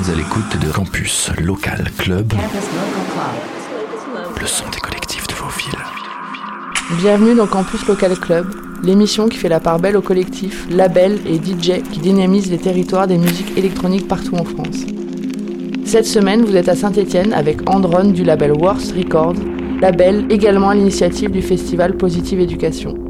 êtes à l'écoute de Campus Local Club, le son des collectifs de vos villes. Bienvenue dans Campus Local Club, l'émission qui fait la part belle aux collectifs, labels et DJ qui dynamisent les territoires des musiques électroniques partout en France. Cette semaine, vous êtes à Saint-Étienne avec Andron du label Worst Records, label également à l'initiative du festival Positive Éducation.